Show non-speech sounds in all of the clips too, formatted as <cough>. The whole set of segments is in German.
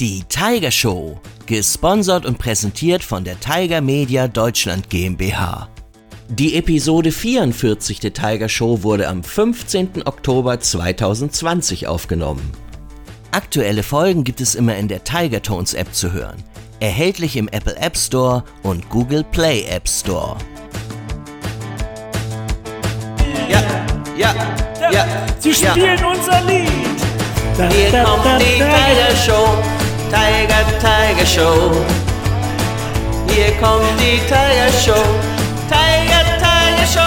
Die Tiger Show, gesponsert und präsentiert von der Tiger Media Deutschland GmbH. Die Episode 44 der Tiger Show wurde am 15. Oktober 2020 aufgenommen. Aktuelle Folgen gibt es immer in der Tiger Tones App zu hören. Erhältlich im Apple App Store und Google Play App Store. Ja, ja, ja. Sie spielen unser Lied. Hier kommt die Tiger Show. タイガタイガショータイガショータイガタイガショー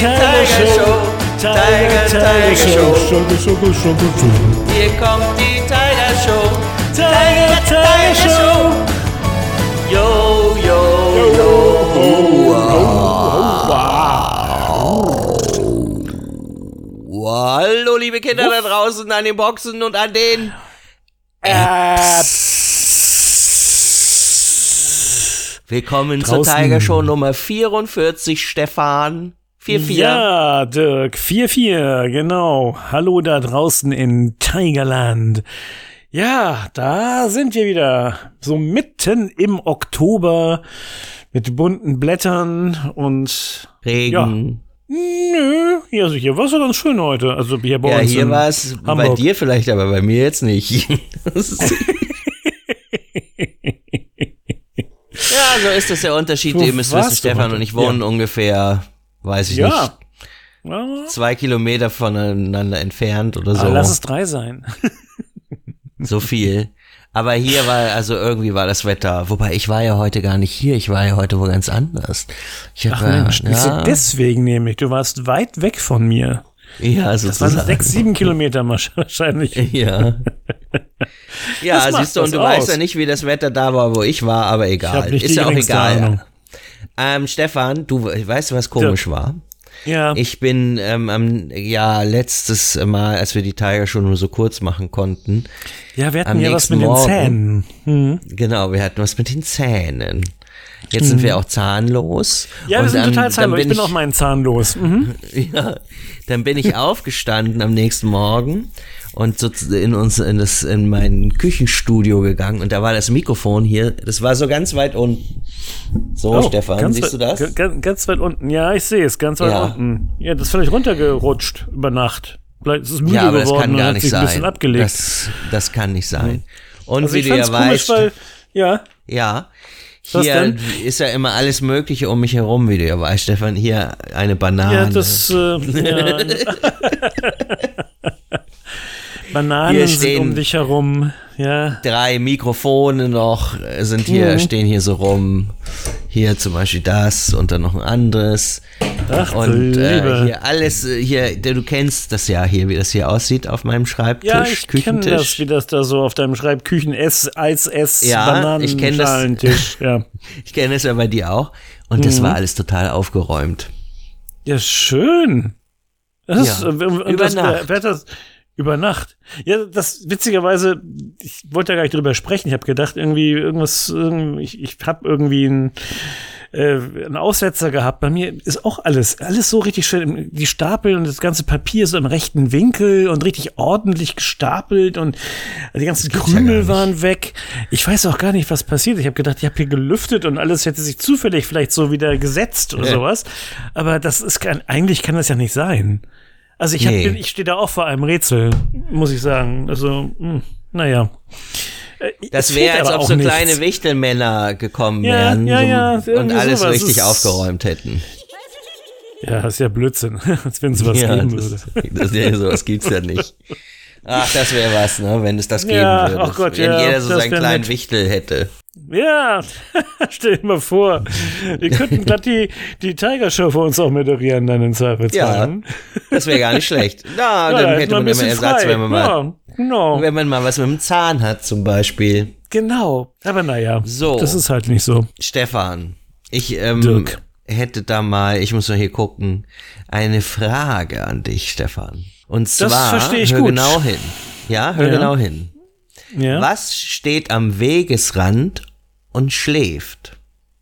タイガショータイガタイガショータイガショータイガタイガショー Hallo, liebe Kinder da draußen an den Boxen und an den Willkommen zur Draußen. Tiger Show Nummer 44, Stefan. 44. Ja, Dirk, 4-4, genau. Hallo da draußen in Tigerland. Ja, da sind wir wieder. So mitten im Oktober mit bunten Blättern und Regen. Nö, ja, also hier war es ja ganz schön heute. Also hier bei Ja, uns hier war es bei dir vielleicht, aber bei mir jetzt nicht. <laughs> Ja, so ist das der Unterschied. Ihr müsst wissen, Stefan und ich wohnen ungefähr, weiß ich nicht, Ja. ja. zwei Kilometer voneinander entfernt oder so. Aber lass es drei sein. so viel. <laughs> Aber hier war, also irgendwie war das Wetter. Wobei ich war ja heute gar nicht hier. Ich war ja heute wo ganz anders. Ich Ach ja, Mensch, ja, ja. deswegen nämlich. Du warst weit weg von mir. ja, Das waren sechs, sieben Kilometer wahrscheinlich. Ja. <laughs> Ja, siehst du, und du aus? weißt ja nicht, wie das Wetter da war, wo ich war, aber egal. Ist ja auch egal. Ähm, Stefan, du weißt was komisch war? Ja. Ich bin ähm, am ja letztes Mal, als wir die Tiger schon nur so kurz machen konnten, ja, wir hatten ja was mit den Morgen. Zähnen. Hm. genau, wir hatten was mit den Zähnen. Jetzt sind wir auch zahnlos. Ja, wir sind dann- total zahnlos. Ich bin ich- auch meinen Zahn los. Mhm. <laughs> Ja, dann bin ich <laughs> aufgestanden am nächsten Morgen und so in uns in das in mein Küchenstudio gegangen und da war das Mikrofon hier, das war so ganz weit unten. So, Oh, Stefan, siehst du weit- das? Ganz, ganz weit unten. Ja, ich sehe es. Ganz weit Ja. unten. Ja, das ist vielleicht runtergerutscht über Nacht. Vielleicht ist es müde Ja, aber das geworden kann und gar nicht sich ein bisschen sein. abgelegt. Das, das kann nicht sein. Und also wie du ja weißt, weil, ja, ja, hier ist ja immer alles Mögliche um mich herum, wie du ja weißt, Stefan. Hier eine Banane. ja, das, äh, <laughs> ja. <laughs> <laughs> Bananen Hier sind stehen- um dich herum, ja. drei Mikrofone noch äh, sind hier, Mhm. stehen hier so rum. Hier zum Beispiel das und dann noch ein anderes. Ach, Und äh, hier alles, äh, hier, du kennst das ja hier, wie das hier aussieht auf meinem Schreibtisch, Ja, ich kenne das, Küchentisch. wie das da so auf deinem Schreibküchen S, Eis S, Ja, ich kenn das. Ja. <laughs> Ich kenne es ja bei dir auch. Und Mhm. das war alles total aufgeräumt. ja, schön. Das Ja, ist, äh, das, Nacht. Das? Über Nacht. Ja, das witzigerweise, ich wollte ja gar nicht drüber sprechen. Ich habe gedacht, irgendwie irgendwas, irgendwie, ich, ich habe irgendwie ein, äh, einen Aussetzer gehabt. Bei mir ist auch alles, alles so richtig schön. Die Stapel und das ganze Papier so im rechten Winkel und richtig ordentlich gestapelt und die ganzen ja Krümel nicht. waren weg. Ich weiß auch gar nicht, was passiert. Ich habe gedacht, ich habe hier gelüftet und alles hätte sich zufällig vielleicht so wieder gesetzt oder Ja. sowas. Aber das ist kein, eigentlich kann das ja nicht sein. Also ich, hab, Nee. bin- ich stehe da auch vor einem Rätsel, muss ich sagen. Also, mh, naja. Äh, Das wäre, als ob auch so nichts. kleine Wichtelmänner gekommen Ja, wären ja, so, ja, und alles sowas. richtig aufgeräumt hätten. Ja, ist ja Blödsinn. <laughs> Als wenn es was ja, geben das, würde. <laughs> das, ja, sowas gibt's ja nicht. Ach, das wäre was, ne, wenn es das geben würde. ach Gott, wenn jeder so das seinen kleinen nett. Wichtel hätte. Ja, <laughs> stell dir mal vor. Wir könnten glatt die, die Tiger Show für uns auch moderieren, dann in Zweifelsfall. Das wäre gar nicht schlecht. <laughs> Na, Ja, dann da hätte man immer Ersatz, frei. wenn man mal, Ja, genau. wenn man mal was mit dem Zahn hat, zum Beispiel. Genau. Aber naja, So. das ist halt nicht so. Stefan, ich ähm, Dirk. hätte da mal, ich muss mal hier gucken, eine Frage an dich, Stefan. Und zwar, verstehe ich hör gut. genau hin. Ja, hör Ja. genau hin. Ja. Was steht am Wegesrand und schläft?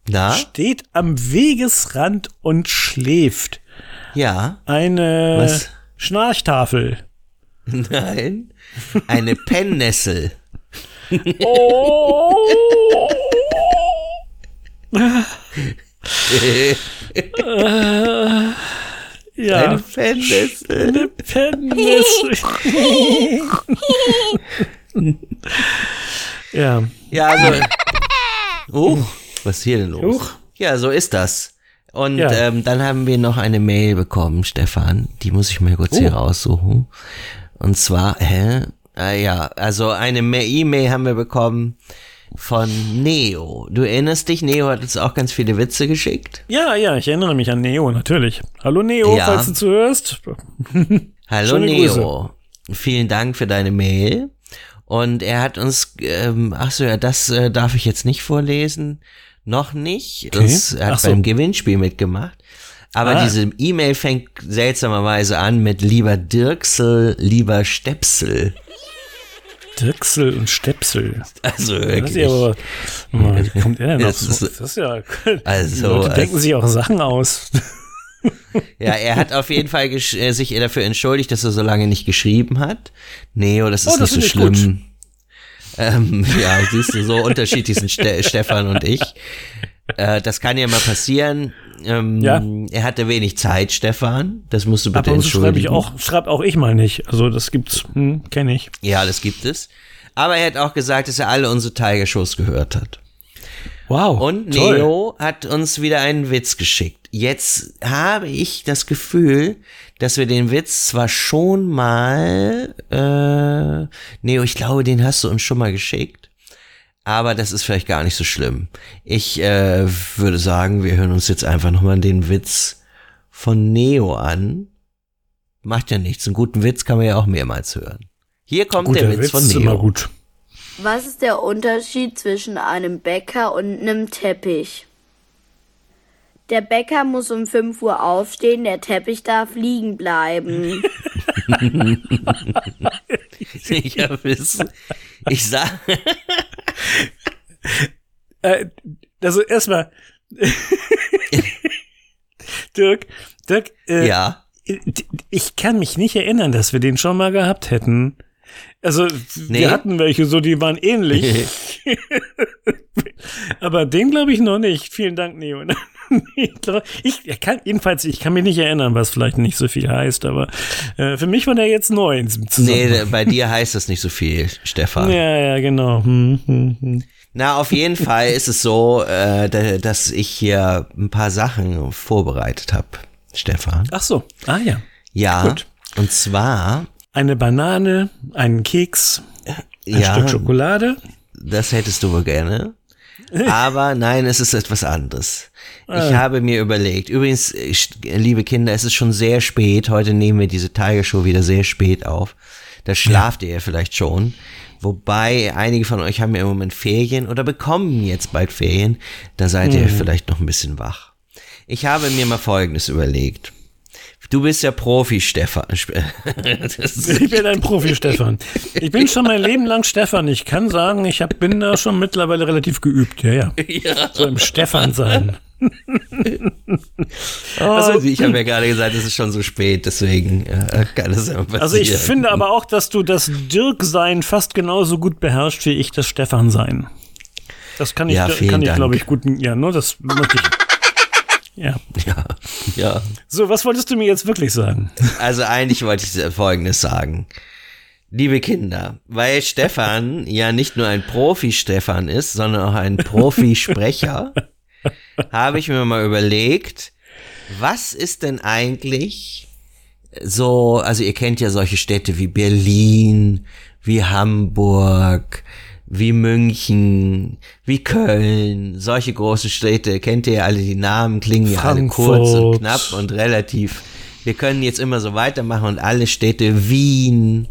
Na? Steht am Wegesrand und schläft. Ja. Eine Was? Schnarchtafel. Nein, eine Pennnessel. Oh. ja. Eine Pennnessel. Eine Pennnessel. <laughs> ja. Ja, also. Oh, was ist hier denn los? Huch. Ja, so ist das. Und Ja. ähm, dann haben wir noch eine Mail bekommen, Stefan. Die muss ich mir kurz hier Oh. raussuchen. Und zwar, hä? Ah, ja, also eine Ma- E-Mail haben wir bekommen von Neo. Du erinnerst dich, Neo hat uns auch ganz viele Witze geschickt. ja, ja, ich erinnere mich an Neo, natürlich. Hallo Neo, Ja. falls du zuhörst. Hallo Neo. Vielen Dank für deine Mail. Und er hat uns, ähm, ach so, ja, das äh, darf ich jetzt nicht vorlesen. Noch nicht. Okay. Das, er hat so. beim Gewinnspiel mitgemacht. Aber Ah. diese E-Mail fängt seltsamerweise an mit lieber Dirksel, lieber Stepsel. Dirksel und Stepsel. Also wirklich. ja aber, wie kommt er denn auf Das so? ist- Das ist ja, Also, die Leute denken sich auch Sachen aus. Ja, er hat auf jeden Fall äh, sich dafür entschuldigt, dass er so lange nicht geschrieben hat. Neo, das ist Oh, das nicht so schlimm. Ähm, ja, siehst du, so unterschiedlich sind Ste <laughs> Stefan und ich. Äh, das kann ja mal passieren. Ähm, Ja. Er hatte wenig Zeit, Stefan. Das musst du bitte und zu schreibe entschuldigen. ich auch, schreibt auch ich mal nicht. Also das gibt's, hm, kenne ich. Ja, das gibt es. Aber er hat auch gesagt, dass er alle unsere Tiger-Shows gehört hat. Wow. Und toll. Neo hat uns wieder einen Witz geschickt. Jetzt habe ich das Gefühl, dass wir den Witz zwar schon mal, äh, Neo, ich glaube, den hast du uns schon mal geschickt. Aber das ist vielleicht gar nicht so schlimm. Ich äh, würde sagen, wir hören uns jetzt einfach nochmal den Witz von Neo an. Macht ja nichts. Einen guten Witz kann man ja auch mehrmals hören. Hier kommt Guter der Witz, Witz von ist immer Neo. gut. Was ist der Unterschied zwischen einem Bäcker und einem Teppich? Der Bäcker muss um 5 Uhr aufstehen, der Teppich darf liegen bleiben. Ich hab es. Ich sag, <laughs> Äh, also erstmal, <laughs> Dirk, Dirk, äh, ja. ich kann mich nicht erinnern, dass wir den schon mal gehabt hätten. Also, Nee. wir hatten welche, so, die waren ähnlich. <laughs> Aber den glaube ich noch nicht. Vielen Dank, Neo. Ich, kann, jedenfalls, ich kann mich nicht erinnern, was vielleicht nicht so viel heißt, aber äh, für mich war der jetzt neu Nee, bei dir heißt das nicht so viel, Stefan. ja, ja, genau. Hm, hm, hm. Na, auf jeden Fall ist es so, äh, da- dass ich hier ein paar Sachen vorbereitet habe, Stefan. Ach so. Ah ja. Ja, Gut. und zwar, Eine Banane, einen Keks, ein ja, Stück Schokolade. das hättest du wohl gerne. Aber nein, es ist etwas anderes. Ich Ah. habe mir überlegt, übrigens, liebe Kinder, es ist schon sehr spät. Heute nehmen wir diese Tiger Show wieder sehr spät auf. Da schlaft ihr ja vielleicht schon. Wobei einige von euch haben ja im Moment Ferien oder bekommen jetzt bald Ferien. Da seid Hm. ihr vielleicht noch ein bisschen wach. Ich habe mir mal Folgendes überlegt. Du bist ja Profi, Stefan. <laughs> Ich bin ein Profi, Stefan. Ich bin schon mein Leben lang Stefan. Ich kann sagen, ich hab, bin da schon mittlerweile relativ geübt. Ja, ja. ja. So im Stefan sein. <laughs> Also, ich habe ja gerade gesagt, es ist schon so spät, deswegen äh, kann das ja passieren. Also ich finde aber auch, dass du das Dirk-Sein fast genauso gut beherrscht wie ich das Stefan-Sein. Das kann ich, Ja, kann ich glaube ich, gut, ja, nur das möchte ich. Ja. Ja, ja. So, was wolltest du mir jetzt wirklich sagen? Also eigentlich wollte ich Folgendes sagen. Liebe Kinder, weil Stefan ja nicht nur ein Profi-Stefan ist, sondern auch ein Profisprecher, <laughs> habe ich mir mal überlegt, was ist denn eigentlich so, also ihr kennt ja solche Städte wie Berlin, wie Hamburg, wie München, wie Köln, solche große Städte, kennt ihr ja alle, die Namen klingen ja alle kurz und knapp und relativ. Wir können jetzt immer so weitermachen und alle Städte, Wien,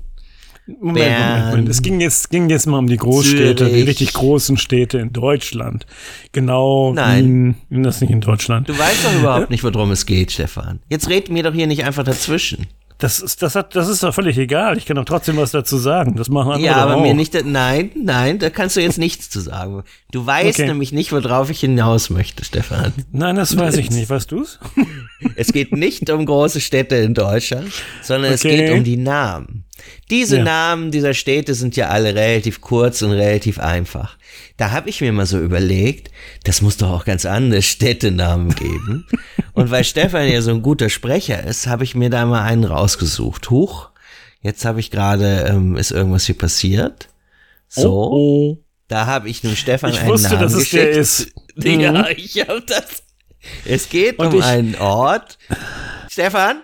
Moment, Moment, Bern, Moment. Es ging jetzt, ging jetzt mal um die Großstädte, die Zürich. richtig großen Städte in Deutschland. Genau. Nein. Wien, das nicht in Deutschland. Du weißt doch überhaupt nicht, worum es geht, Stefan. Jetzt red mir doch hier nicht einfach dazwischen. Das ist, das hat, das ist doch völlig egal. Ich kann doch trotzdem was dazu sagen. Das machen andere Ja, aber auch. mir nicht, nein, nein, da kannst du jetzt nichts zu sagen. Du weißt Okay. nämlich nicht, worauf ich hinaus möchte, Stefan. Nein, das weiß ich <laughs> nicht. Weißt du's? Es geht nicht um große Städte in Deutschland, sondern es Okay. geht um die Namen. Diese Ja. Namen dieser Städte sind ja alle relativ kurz und relativ einfach. Da habe ich mir mal so überlegt, das muss doch auch ganz andere Städtenamen geben. und weil Stefan ja so ein guter Sprecher ist, habe ich mir da mal einen rausgesucht. Huch, jetzt habe ich gerade, ähm, ist irgendwas hier passiert. So, Oh, da habe ich nun Stefan Ich einen wusste, Namen dass es der geschickt. ist. <laughs> Ja, Mhm. ich habe das. Es geht Und um einen Ort. Stefan,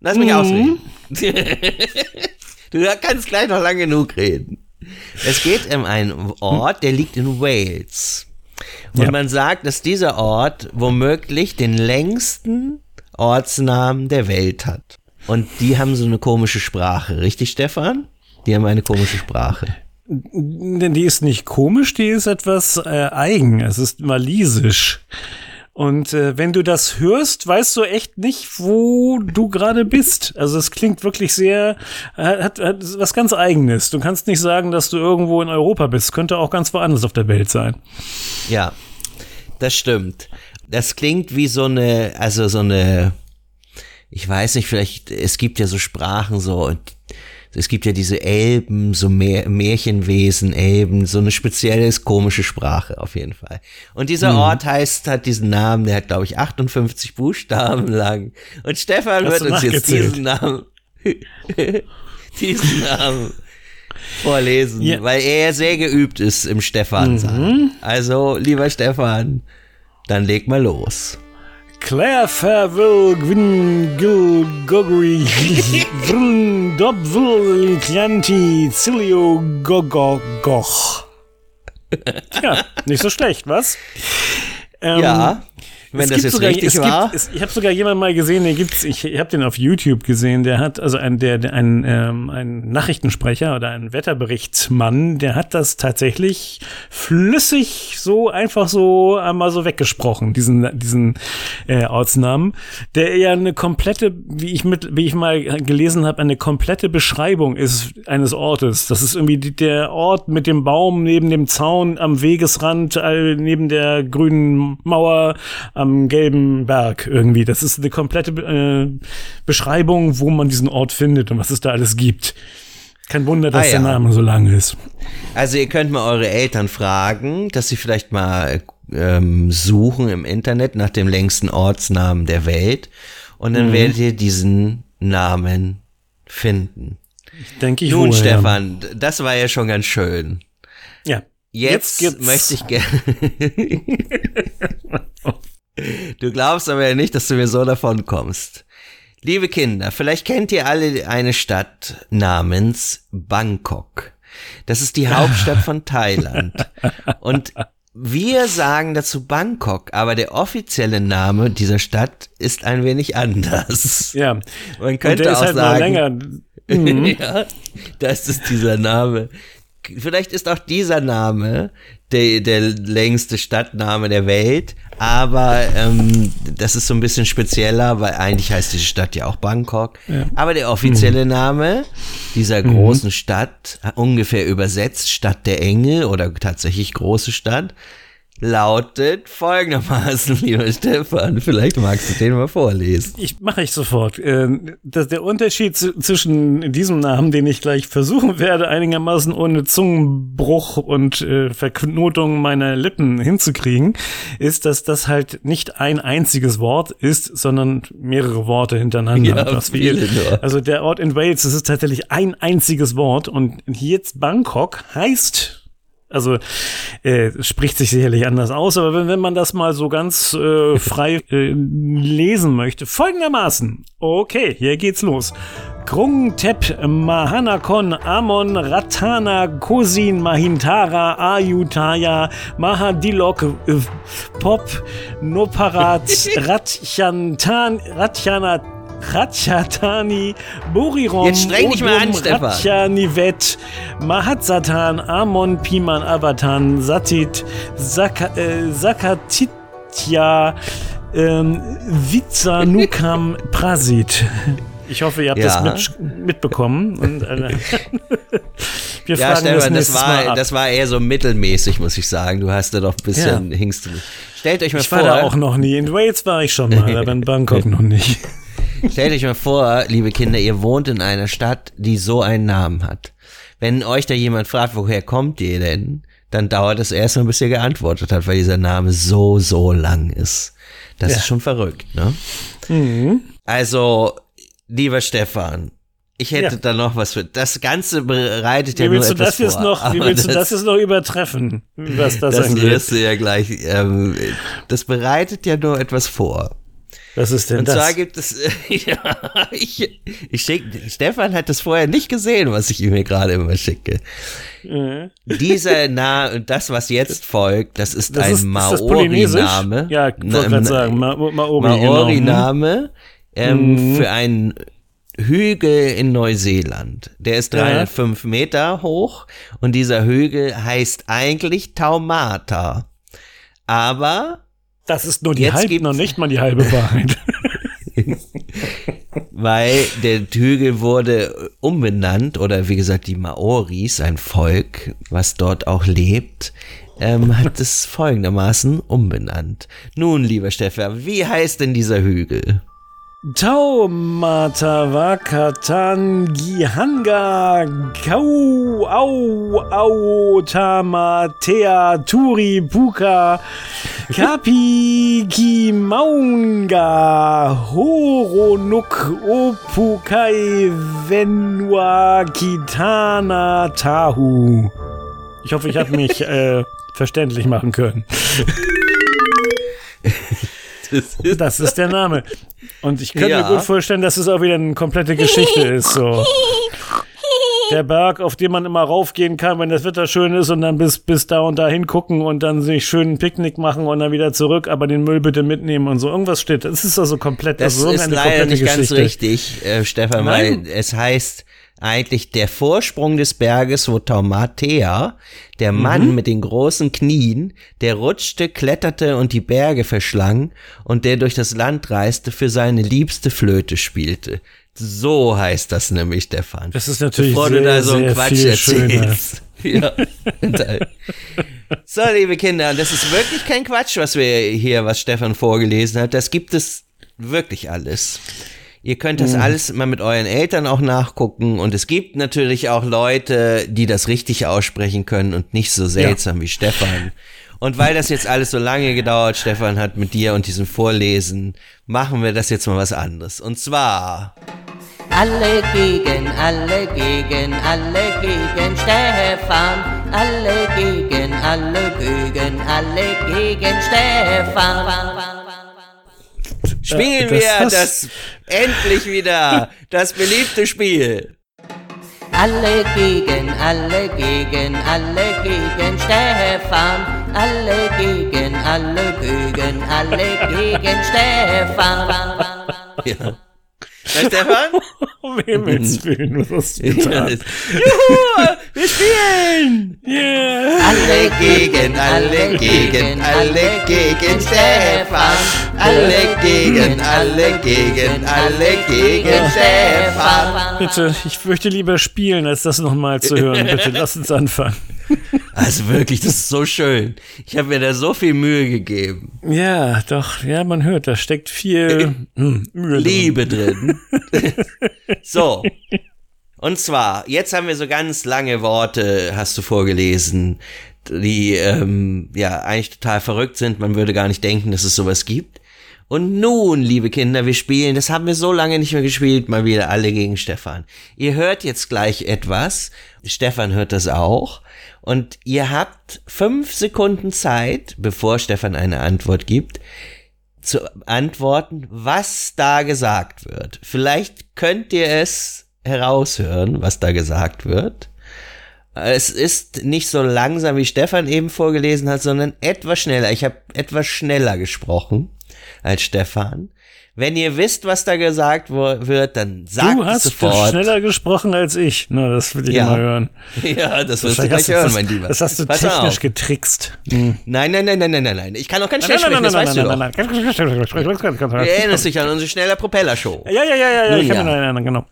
lass mich Mhm. ausreden. <laughs> du kannst gleich noch lang genug reden. Es geht um einen Ort, der liegt in Wales. Und Ja. man sagt, dass dieser Ort womöglich den längsten Ortsnamen der Welt hat. Und die haben so eine komische Sprache, richtig, Stefan? Die haben eine komische Sprache. Denn die ist nicht komisch, die ist etwas äh, eigen. Es ist walisisch. Und äh, wenn du das hörst, weißt du echt nicht, wo du gerade bist. Also es klingt wirklich sehr, äh, hat, hat was ganz Eigenes. Du kannst nicht sagen, dass du irgendwo in Europa bist. Könnte auch ganz woanders auf der Welt sein. Ja, das stimmt. Das klingt wie so eine, also so eine, ich weiß nicht, vielleicht, es gibt ja so Sprachen so, und es gibt ja diese Elben, so Mär Märchenwesen, Elben, so eine spezielle, komische Sprache auf jeden Fall. Und dieser Ort heißt, hat diesen Namen, der hat glaube ich 58 Buchstaben <laughs> lang. Und Stefan Hast wird uns jetzt diesen Namen, <laughs> diesen Namen vorlesen, Ja. weil er sehr geübt ist im Stefan sagen. Also, lieber Stefan, dann leg mal los. Claire Fairville Gwyn Gil Gogri <laughs> Vrn Dobvil Chianti Cilio Gogogoch. Ja, nicht so schlecht, was? Ähm, Ja, wenn es das jetzt sogar, richtig war. Gibt, es, ich habe sogar jemanden mal gesehen, der gibt's. Ich, ich habe den auf YouTube gesehen. Der hat also ein der, der ein, ähm, ein Nachrichtensprecher oder ein Wetterberichtsmann. Der hat das tatsächlich flüssig so einfach so einmal so weggesprochen. Diesen diesen äh, Ortsnamen, der ja eine komplette, wie ich mit, wie ich mal gelesen habe, eine komplette Beschreibung ist eines Ortes. Das ist irgendwie die, der Ort mit dem Baum neben dem Zaun am Wegesrand, äh, neben der grünen Mauer am gelben Berg irgendwie. Das ist eine komplette äh, Beschreibung, wo man diesen Ort findet und was es da alles gibt. Kein Wunder, dass Ah, ja. der Name so lang ist. Also ihr könnt mal eure Eltern fragen, dass sie vielleicht mal ähm, suchen im Internet nach dem längsten Ortsnamen der Welt und Mhm. dann werdet ihr diesen Namen finden. Denke ich Nun, wohl, Stefan, das war ja schon ganz schön. Ja. Jetzt, Jetzt möchte ich gerne. <laughs> <laughs> du glaubst aber ja nicht, dass du mir so davon kommst. Liebe Kinder, vielleicht kennt ihr alle eine Stadt namens Bangkok. Das ist die Hauptstadt von Thailand. <laughs> Und wir sagen dazu Bangkok, aber der offizielle Name dieser Stadt ist ein wenig anders. Ja. Man Und könnte der ist auch halt mal sagen, länger. <laughs> ja, das ist dieser Name. Vielleicht ist auch dieser Name der, der längste Stadtname der Welt, aber ähm, das ist so ein bisschen spezieller, weil eigentlich heißt diese Stadt ja auch Bangkok. Aber der offizielle Name dieser großen Stadt, ungefähr übersetzt Stadt der Engel oder tatsächlich große Stadt, lautet folgendermaßen, <laughs> lieber Stefan. Vielleicht magst du den mal vorlesen. Ich mache ich sofort. Äh, das, der Unterschied zwischen diesem Namen, den ich gleich versuchen werde, einigermaßen ohne Zungenbruch und äh, Verknotung meiner Lippen hinzukriegen, ist, dass das halt nicht ein einziges Wort ist, sondern mehrere Worte hintereinander. Ja, wir- viele nur. also der Ort in Wales, das ist tatsächlich ein einziges Wort und jetzt Bangkok heißt also äh, spricht sich sicherlich anders aus, aber wenn, wenn man das mal so ganz äh, <laughs> frei äh, lesen möchte, folgendermaßen. Okay, hier geht's los. Krung Tep Mahanakon Amon Ratana Kosin Mahintara Ayutaya Mahadilok äh, Pop Noparat <laughs> Ratchantan Ratchanat Ratchatani, Burirom, Jetzt streng dich mal an, Stefan. Ratchanivet, Mahatsatan, Amon, Piman, Avatan, Satit, Saka, äh, Sakatitya, ähm, Vizanukam, <laughs> Prasit. Ich hoffe, ihr habt Ja. das mit, mitbekommen. Und, äh, <laughs> wir Ja, fragen das Stefan, das Mal war, ab. das war eher so mittelmäßig, muss ich sagen. Du hast da doch ein bisschen, Ja. hingst du. Stellt euch mal ich vor, war da auch noch nie. In Wales war ich schon mal, aber in <laughs> Bangkok noch nicht. Stellt euch mal vor, liebe Kinder, ihr wohnt in einer Stadt, die so einen Namen hat. Wenn euch da jemand fragt, woher kommt ihr denn, dann dauert es erst mal, bis ihr geantwortet habt, weil dieser Name so, so lang ist. Das Ja. ist schon verrückt, ne? Also, lieber Stefan, ich hätte Ja. da noch was für. Das Ganze bereitet ja Wie nur willst du etwas das jetzt vor, noch, wie willst du das jetzt noch übertreffen, was das, Das angeht? wirst du ja gleich. Ähm, das bereitet ja nur etwas vor. Was ist denn Und das? zwar gibt es, <laughs> ja, ich, ich schick, Stefan hat das vorher nicht gesehen, was ich ihm hier gerade immer schicke. Mhm. Dieser Name, das, was jetzt folgt, das ist das ein ist? Maori-Name. Ja, ich wollte gerade sagen, Ma Maori, genau. Maori-Name ähm, Mhm. für einen Hügel in Neuseeland. Der ist Ja. 305 Meter hoch und dieser Hügel heißt eigentlich Taumata. Aber Das ist nur die Jetzt halbe, noch nicht mal die halbe Wahrheit. <laughs> weil der Hügel wurde umbenannt oder wie gesagt die Maoris, ein Volk, was dort auch lebt, ähm, hat es folgendermaßen umbenannt. Nun, lieber Stefan, wie heißt denn dieser Hügel? Taumata Wakatan Gihanga Kau Au Au Tamatea Turi Puka Kapi <laughs> Kimaunga Horonuk Opukai Venua Kitana Tahu. Ich hoffe, ich habe mich <laughs> äh, verständlich machen können. <laughs> Das ist der Name. Und ich könnte Ja. mir gut vorstellen, dass es auch wieder eine komplette Geschichte ist. So. <laughs> Der Berg, auf den man immer raufgehen kann, wenn das Wetter schön ist und dann bis, bis da und da hingucken und dann sich schön ein Picknick machen und dann wieder zurück, aber den Müll bitte mitnehmen und so. Irgendwas steht. Das ist also komplett, Das also ist leider nicht ganz Geschichte. richtig, äh, Stefan, Nein. weil es heißt eigentlich der Vorsprung des Berges, wo Taumatea, der Mhm. Mann mit den großen Knien, der rutschte, kletterte und die Berge verschlang und der durch das Land reiste, für seine liebste Flöte spielte. So heißt das nämlich, Stefan. Das ist natürlich Bevor sehr, du da so einen Quatsch erzählst. <laughs> Ja. so, liebe Kinder, das ist wirklich kein Quatsch, was wir hier, was Stefan vorgelesen hat. Das gibt es wirklich alles. Ihr könnt Mhm. das alles mal mit euren Eltern auch nachgucken und es gibt natürlich auch Leute, die das richtig aussprechen können und nicht so seltsam wie Stefan. Und weil das jetzt alles so lange gedauert, Stefan hat mit dir und diesem Vorlesen, machen wir das jetzt mal was anderes. Und zwar Alle gegen, alle gegen, alle gegen Stefan. Alle gegen, alle gegen, alle gegen Stefan. spielen das wir hast- das endlich wieder, das beliebte Spiel. Alle gegen, alle gegen, alle gegen Stefan. Alle gegen, alle gegen, alle gegen Stefan. Ja. Na, Stefan? <laughs> Um Himmels Willen, was hast du Ja, getan? Juhu, wir spielen! Yeah. Alle gegen, alle gegen, alle gegen Stefan. Alle gegen, alle gegen, alle gegen Stefan. Bitte, ich möchte lieber spielen, als das nochmal zu hören. Bitte, <laughs> lass uns anfangen. Also wirklich, das ist so schön. Ich habe mir da so viel Mühe gegeben. Ja, doch, ja, man hört, da steckt viel hm, Mühe drin. Liebe drin. <laughs> so. Und zwar, jetzt haben wir so ganz lange Worte, hast du vorgelesen, die ähm, ja eigentlich total verrückt sind. Man würde gar nicht denken, dass es sowas gibt. Und nun, liebe Kinder, wir spielen, das haben wir so lange nicht mehr gespielt, mal wieder alle gegen Stefan. Ihr hört jetzt gleich etwas. Stefan hört das auch. Und ihr habt fünf Sekunden Zeit, bevor Stefan eine Antwort gibt, zu antworten, was da gesagt wird. Vielleicht könnt ihr es heraushören, was da gesagt wird. Es ist nicht so langsam, wie Stefan eben vorgelesen hat, sondern etwas schneller. Ich habe etwas schneller gesprochen als Stefan. Wenn ihr wisst, was da gesagt wird, dann sagt Du es hast sofort. schneller gesprochen als ich. Na, das will ich Ja. mal hören. <laughs> Ja, das wirst du gleich hast du hören, das, mein Lieber. Das hast du Pass technisch auf. getrickst. Nein, nein, nein, nein, nein, nein, nein. Ich kann auch ganz schnell sprechen, das weißt du doch. Du erinnerst dich an unsere schneller Propeller-Show. Ja, ja, ja, ja, ja, ich kann mich noch erinnern, genau.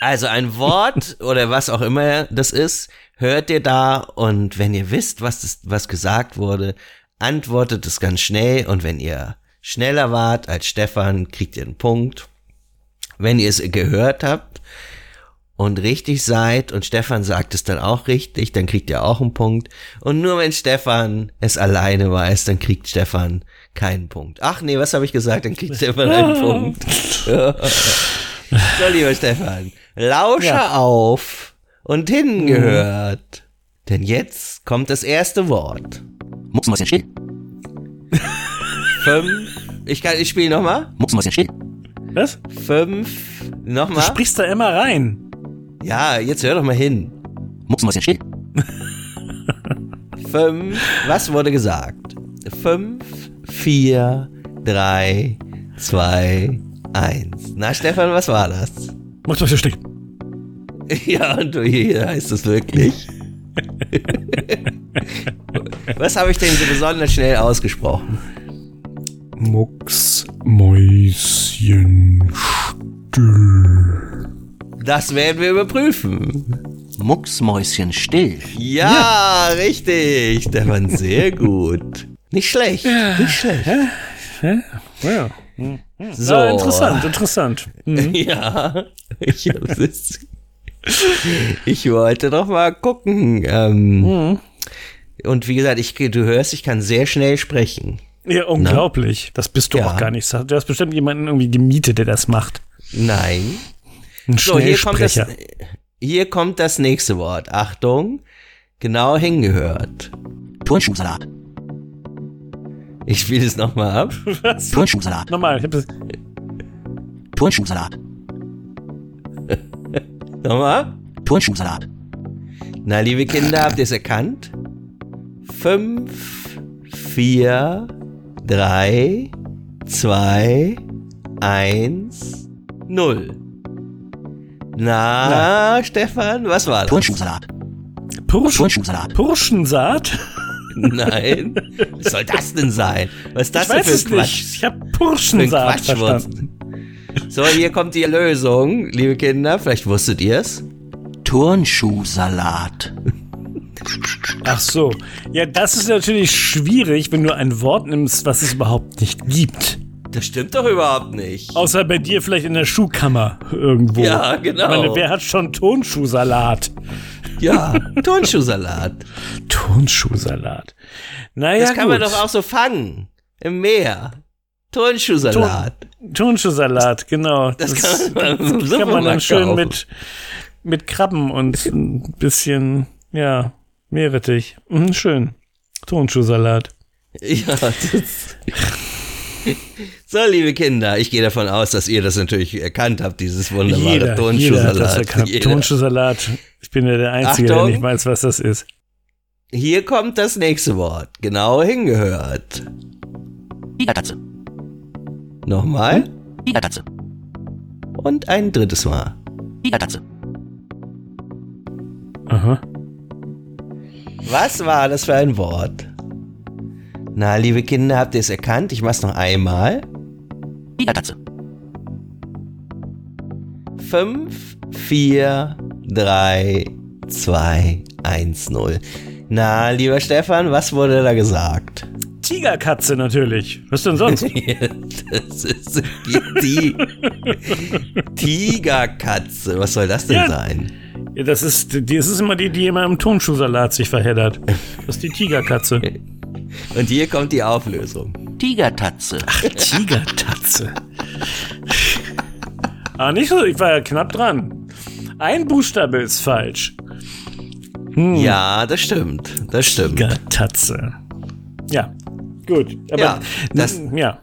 Also ein Wort <laughs> oder was auch immer das ist, hört ihr da und wenn ihr wisst, was, das, was gesagt wurde, antwortet es ganz schnell und wenn ihr schneller wart als Stefan, kriegt ihr einen Punkt. wenn ihr es gehört habt und richtig seid und Stefan sagt es dann auch richtig, dann kriegt ihr auch einen Punkt. Und nur wenn Stefan es alleine weiß, dann kriegt Stefan keinen Punkt. Ach nee, was habe ich gesagt? Dann kriegt Stefan einen <laughs> Punkt. so, lieber Stefan, lausche Ja. auf und hingehört. Denn jetzt kommt das erste Wort. Mucksmäuschen still. Fünf. Ich kann, ich spiele nochmal. Mucksmäuschen still. Was? Fünf. Du Nochmal. sprichst da immer rein. Ja, jetzt hör doch mal hin. Mucksmäuschen still. <laughs> Fünf. Was wurde gesagt? Fünf, vier, drei, zwei, eins. Na, Stefan, was war das? Mach das ja still. <laughs> Ja, und du, hier heißt es wirklich. <laughs> was habe ich denn so besonders schnell ausgesprochen? Mucksmäuschen still. Das werden wir überprüfen. Mucksmäuschen still. Ja, richtig. Stefan, sehr gut. Nicht schlecht. Nicht schlecht. Ja. So. Ah, interessant, interessant. Mhm. <laughs> Ja, ich, ich wollte doch mal gucken. Ähm, Und wie gesagt, ich, du hörst, ich kann sehr schnell sprechen. Ja, unglaublich. Das bist du Ja. auch gar nicht. Du hast bestimmt jemanden irgendwie gemietet, der das macht. Nein. Ein So, hier kommt, das, hier kommt das nächste Wort. Achtung, genau hingehört. Turnschuhsalat. Ich spiele es nochmal ab. <laughs> Was? Turnschuhsalat. Nochmal, ich hab das. Turnschuhsalat. <laughs> Nochmal. Turnschuhsalat. Na, liebe Kinder, habt ihr es erkannt? Fünf, vier, drei, zwei, eins, null. Na, Stefan, was war das? Turnschuhsalat. Turnschuhsalat. Purschensaat? Nein. Was soll das denn sein? Was ist das Ich weiß denn es für nicht. Quatsch? Ich habe Für ein Purschensaat verstanden. So, hier kommt die Lösung, liebe Kinder. Vielleicht wusstet ihr es. Turnschuhsalat. <laughs> Ach so. Ja, das ist natürlich schwierig, wenn du ein Wort nimmst, was es überhaupt nicht gibt. Das stimmt doch überhaupt nicht. Außer bei dir vielleicht in der Schuhkammer irgendwo. Ja, genau. Ich meine, wer hat schon Tonschuhsalat? Ja, Turnschuhsalat. <laughs> Tonschuhsalat. Naja, Das kann gut. man doch auch so fangen. Im Meer. Turnschuhsalat. Tonschuhsalat, genau. Das kann man im <laughs> kann man dann schön kaufen. mit, mit Krabben und ein bisschen, ja, Meerrettich. Mhm, schön. Tonschuhsalat. Ja, das So, liebe Kinder, ich gehe davon aus, dass ihr das natürlich erkannt habt, dieses wunderbare Jeder, jeder hat Turnschuhsalat. das erkannt. Jeder. Tonschuhsalat. Ich bin ja der Einzige, Achtung. der nicht weiß, was das ist. Hier kommt das nächste Wort. Genau hingehört. Tigertatze. Nochmal Tigertatze. und ein drittes Mal. Tigertatze. Aha. Was war das für ein Wort? Na, liebe Kinder, habt ihr es erkannt? Ich mach's noch einmal. Tigertatze. Fünf, vier, drei, zwei, eins, null. Na, lieber Stefan, was wurde da gesagt? Tigerkatze natürlich. Was denn sonst? <laughs> das ist die <laughs> Tigerkatze. Was soll das denn Ja. sein? Ja, das ist, die, das ist immer die, die immer im Tonschuhsalat sich verheddert. Das ist die Tigerkatze. <laughs> Und hier kommt die Auflösung. Tigertatze. Tigertatze. <laughs> ah, nicht so, ich war ja knapp dran. Ein Buchstabe ist falsch. Ja, das stimmt. Das stimmt. Tigertatze. Ja, gut. Aber, Ja, das- ja,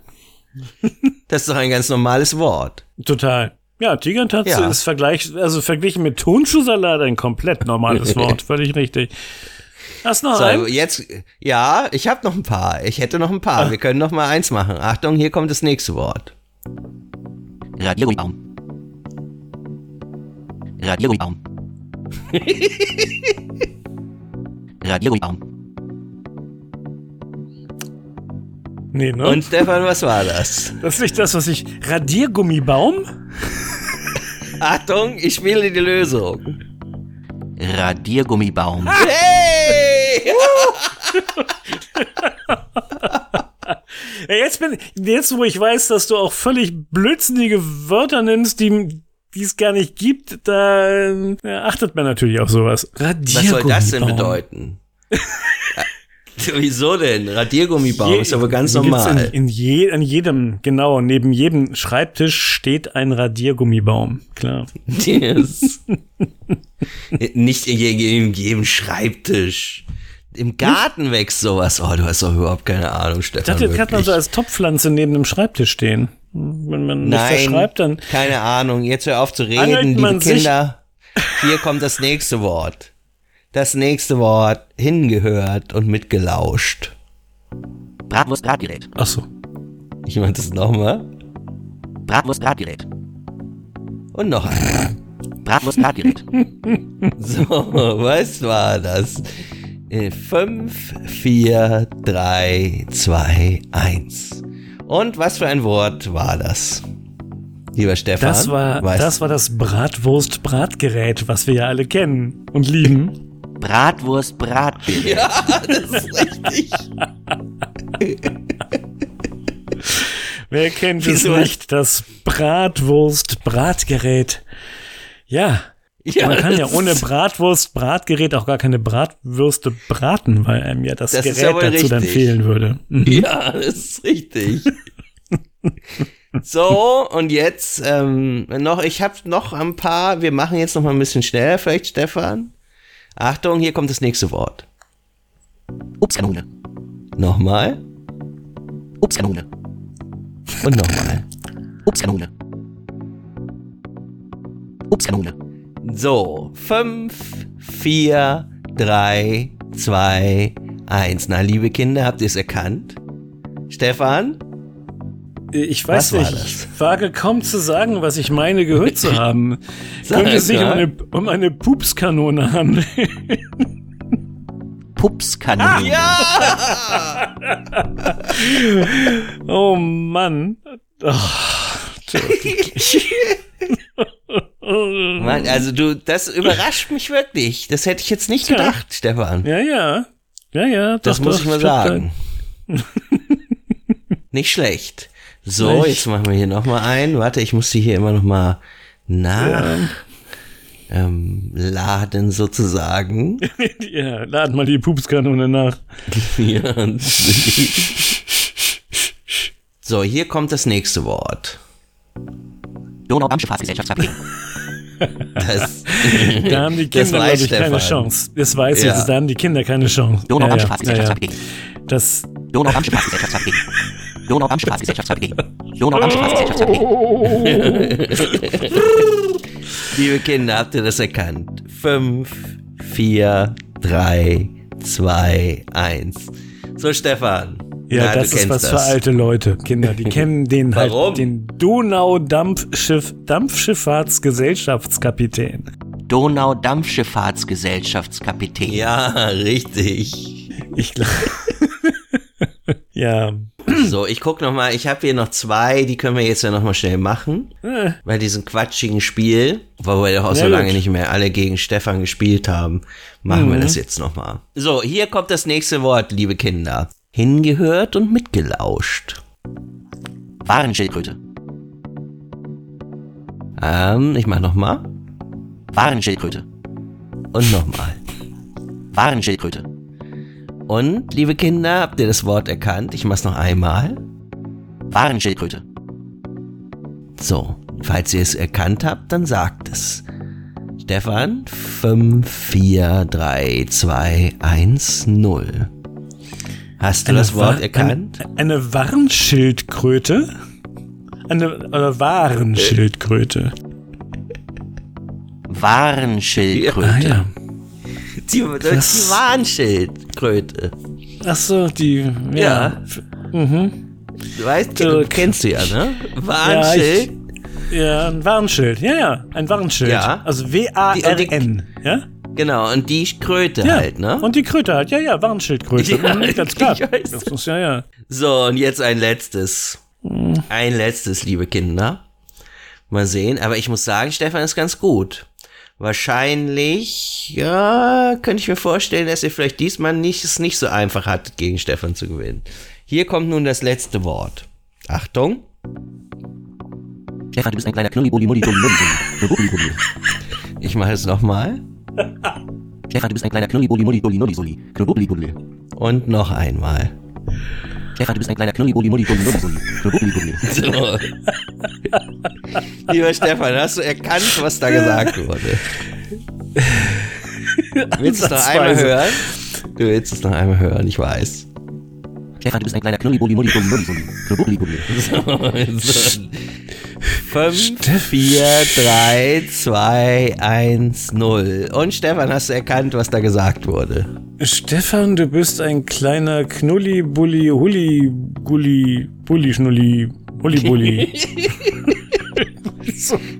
Das ist doch ein ganz normales Wort. total. Ja, Tigertatze Ja. ist vergleich, also verglichen mit Tonschuhsalat ein komplett normales <laughs> Wort. Völlig richtig. Hast noch So, jetzt, ja, ich habe noch ein paar. Ich hätte noch ein Ah. paar. Wir können noch mal eins machen. Achtung, hier kommt das nächste Wort. Radiergummibaum. Radiergummibaum. <laughs> Radiergummibaum. Nee, ne? Und Stefan, was war das? das ist nicht das, was ich. Radiergummibaum? <laughs> Achtung, ich spiele die Lösung. Radiergummibaum. <laughs> Hey! Ja, jetzt bin jetzt, wo ich weiß, dass du auch völlig blödsinnige Wörter nimmst, die die es gar nicht gibt, da äh, achtet man natürlich auf sowas. Was soll das denn bedeuten? <laughs> <laughs> Wieso denn? Radiergummibaum Je- ist aber ganz normal. In, in, je, in jedem, genau, neben jedem Schreibtisch steht ein Radiergummibaum. Klar. Yes. <laughs> Nicht in jedem, in jedem Schreibtisch. Im Garten wächst sowas. Oh, du hast doch überhaupt keine Ahnung, Ich Stefan. dachte, das kann man so als Topfpflanze neben dem Schreibtisch stehen. Wenn man nicht Nein, verschreibt, dann. keine Ahnung. Jetzt hör auf zu reden, liebe Kinder. Hier kommt das nächste Wort. Das nächste Wort hingehört und mitgelauscht. Bratwurst Bratgerät. Ach so. Ich mach das nochmal. Bratwurst Bratgerät. Und noch einmal. Bratwurst Bratgerät. <laughs> So, was war das? Äh, Fünf, vier, drei, zwei, eins. Und was für ein Wort war das? Lieber Stefan. Das war, weißt das war das Bratwurst-Bratgerät, was wir ja alle kennen und lieben. Bratwurst Bratgerät. Ja, das ist richtig. Wer kennt Wieso? es nicht? Das Bratwurst-Bratgerät. Ja. Ja, Man kann ja ohne ist- Bratwurst-Bratgerät auch gar keine Bratwürste braten, weil einem ja das, Das Gerät ja dazu dann richtig. fehlen würde. Mhm. Ja, das ist richtig. <laughs> So, und jetzt ähm, noch, ich habe noch ein paar, wir machen jetzt noch mal ein bisschen schneller, vielleicht Stefan. Achtung, hier kommt das nächste Wort. Upskanone. Nochmal Upskanone. und nochmal. Upskanone. Upskanone. So, fünf, vier, drei, zwei, eins. Na, liebe Kinder, habt ihr es erkannt? Stefan? Ich weiß Was nicht, das? ich wage kaum zu sagen, was ich meine gehört zu <laughs> haben. Könnte es sich um eine, um eine Pupskanone handeln? <laughs> Pupskanone. Ja! Oh Mann. <laughs> Mann, also du, das überrascht mich wirklich. Das hätte ich jetzt nicht Tja. gedacht, Stefan. Ja, ja. Ja, ja. Das doch, muss ich mal sagen. Nicht schlecht. So, Nicht. jetzt machen wir hier nochmal ein. Warte, ich muss die hier immer nochmal nach ähm, laden sozusagen. <laughs> Ja, lad mal die Pupskanone nach. <laughs> Ja. <laughs> so, hier kommt das nächste Wort. Donau-Dampfschifffahrtsgesellschaft KG. Das, Da haben die Das Kinder, weiß glaube ich, keine. Chance. Das weiß Ja. ich, da haben die Kinder keine Chance. Ja, ja, Donau-Dampfschifffahrtsgesellschaft ja, Ja. Das, Donau-Dampfschifffahrtsgesellschaft KG. Donau-Dampfschifffahrtsgesellschaft KG. Donau-Dampfschifffahrtsgesellschaft <laughs> KG. liebe Kinder, habt ihr das erkannt? Fünf, vier, drei, zwei, eins. So, Stefan. ja, du das ist was für das. alte Leute. Kinder, die kennen <laughs> den Warum? halt, den Donau-Dampfschiff, Dampfschifffahrtsgesellschaftskapitän. Donau-Dampfschifffahrtsgesellschaftskapitän. Ja, richtig. Ich glaube. <laughs> ja. <clears throat> So, ich guck noch mal. Ich habe hier noch zwei, die können wir jetzt ja noch mal schnell machen. Äh, Bei diesem quatschigen Spiel, wo wir doch auch so Ja, lange gut. nicht mehr alle gegen Stefan gespielt haben, machen Mhm. wir das jetzt noch mal. So, hier kommt das nächste Wort, liebe Kinder. Hingehört und mitgelauscht. Warenschildkröte. Ähm, ich mach noch mal Warenschildkröte. und noch mal. Warenschildkröte. Und, liebe Kinder, habt ihr das Wort erkannt? Ich mach's noch einmal. Warenschildkröte. So, falls ihr es erkannt habt, dann sagt es. Stefan, 5, 4, 3, 2, 1, 0. Hast du das Wort Wa- erkannt? Eine, eine Warnschildkröte? Eine, oder Warenschildkröte. Warenschildkröte. Ah ja. Die, das die Warnschildkröte. Ach so, die, ja. Ja. Mhm. Du weißt, Du- kennst du ja, ne? Ja, Warnschild. ich, ja, ein Warnschild. Ja, ja, ein Warnschild. Ja. Also W-A-R-N. Ja? genau, und die Kröte ja. halt, ne? Und die Kröte halt. Ja, ja, Warnschildkröte. Ja, Mhm, <laughs> ganz klar. Das ist ja, ja. So, und jetzt ein letztes. Ein letztes, liebe Kinder. Mal sehen. Aber ich muss sagen, Stefan ist ganz gut. Wahrscheinlich, ja, könnte ich mir vorstellen, dass ihr vielleicht diesmal nicht, es nicht so einfach hattet, gegen Stefan zu gewinnen. Hier kommt nun das letzte Wort. Achtung. Stefan, du bist ein kleiner Knulli, Bulli, Mulli, Bulli, Mulli, Bulli, Bulli. Ich mache es nochmal. Stefan, du bist ein kleiner Knulli, Bulli, Mulli, Bulli, Nulli, Sulli. Knulli, Bulli. Und noch einmal. Stefan, du bist ein kleiner Knulli, Bulli, Mulli, Bulli, Nulli, Sulli. Knulli, Bulli. So. Lieber Stefan, hast du erkannt, was da gesagt wurde? Willst du es noch einmal hören? Du willst es noch einmal hören, ich weiß. Stefan, du bist ein kleiner Knulli, Bulli, Mulli, Bulli, Nulli, Sulli. Knulli, Bulli. So. 5, 4, 3, 2, 1, 0. Und Stefan, hast du erkannt, was da gesagt wurde? Stefan, du bist ein kleiner Knulli, Bulli, Hulli, Gulli, Bulli, Schnulli, Hulli, Bulli. <laughs>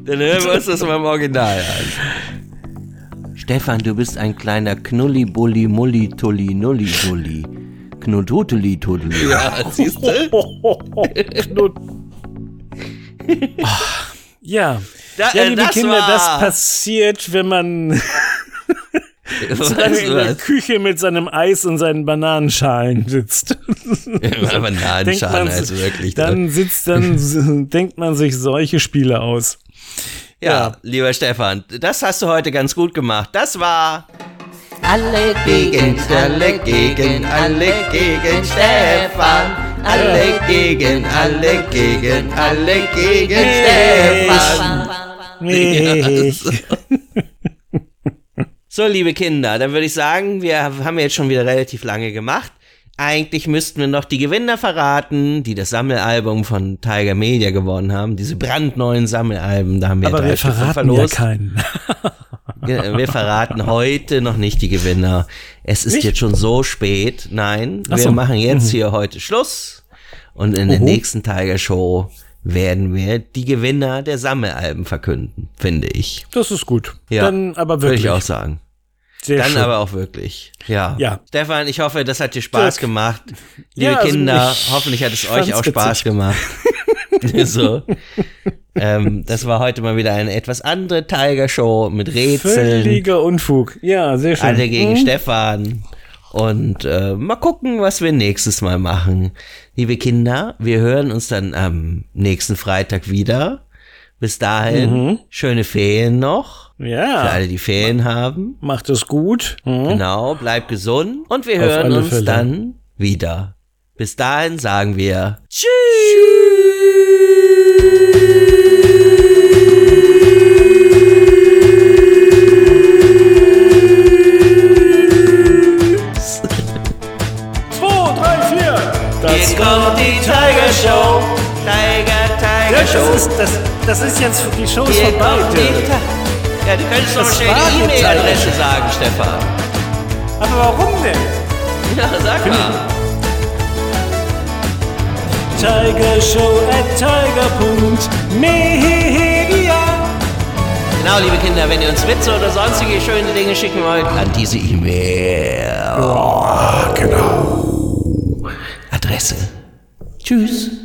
Dann hören wir uns das mal im Original an. Stefan, du bist ein kleiner Knulli, Bulli, Mulli, Tulli, Nulli, Sulli. Knudduteli, Tudeli. Ja, siehst du? Knut. <laughs> Ja. Da- ja, äh, liebe das Kinder, war- das passiert, wenn man Weißt in der was? Küche mit seinem Eis und seinen Bananenschalen sitzt. <laughs> Man- also wirklich. Dann sitzt, dann <laughs> denkt man sich solche Spiele aus. ja, ja. lieber Stefan, das hast du heute ganz gut gemacht. Das war Alle gegen, alle gegen, alle gegen Stefan. Alle gegen, alle gegen, alle gegen Stefan. Nee. So, liebe Kinder, dann würde ich sagen, wir haben jetzt schon wieder relativ lange gemacht. Eigentlich müssten wir noch die Gewinner verraten, die das Sammelalbum von Tiger Media gewonnen haben. Diese brandneuen Sammelalben, da haben wir Aber drei wir Stück verraten ja keinen. <laughs> Wir verraten heute noch nicht die Gewinner. Es ist Nicht? jetzt schon so spät. Nein, Ach wir so. machen jetzt hier heute Schluss. Und in der Oho. nächsten Tiger Show werden wir die Gewinner der Sammelalben verkünden, finde ich. Das ist gut. Ja, Dann aber Würde wirklich. ich auch sagen. Sehr Dann schön. aber auch wirklich. Ja. Ja. Stefan, ich hoffe, das hat dir Spaß Dirk. gemacht. <laughs> Liebe Ja, also Kinder, ich hoffentlich hat es euch auch witzig. Spaß gemacht. <laughs> <laughs> so. ähm, das war heute mal wieder eine etwas andere Tiger Show mit Rätseln. Völliger Unfug. Ja, sehr schön. Alle gegen Mhm. Stefan. Und äh, mal gucken, was wir nächstes Mal machen. Liebe Kinder, wir hören uns dann am nächsten Freitag wieder. Bis dahin, schöne Ferien noch. Für Mhm. Ja, alle, die Ferien haben. macht es gut. Mhm. Genau, bleibt gesund. Und wir Auf hören uns Fälle. dann wieder. Bis dahin sagen wir Tschüss. Zwei, Show. das, ist, das, das ist jetzt die Show Hier vorbei. Ja, du könntest doch mal schnell die E-Mail-Adresse sagen, Stefan. Aber warum denn? Ja, sag mal. Tiger Show at tiger.media. Genau, liebe Kinder, wenn ihr uns Witze oder sonstige schöne Dinge schicken wollt, an diese E-Mail. genau. Adresse. Tschüss.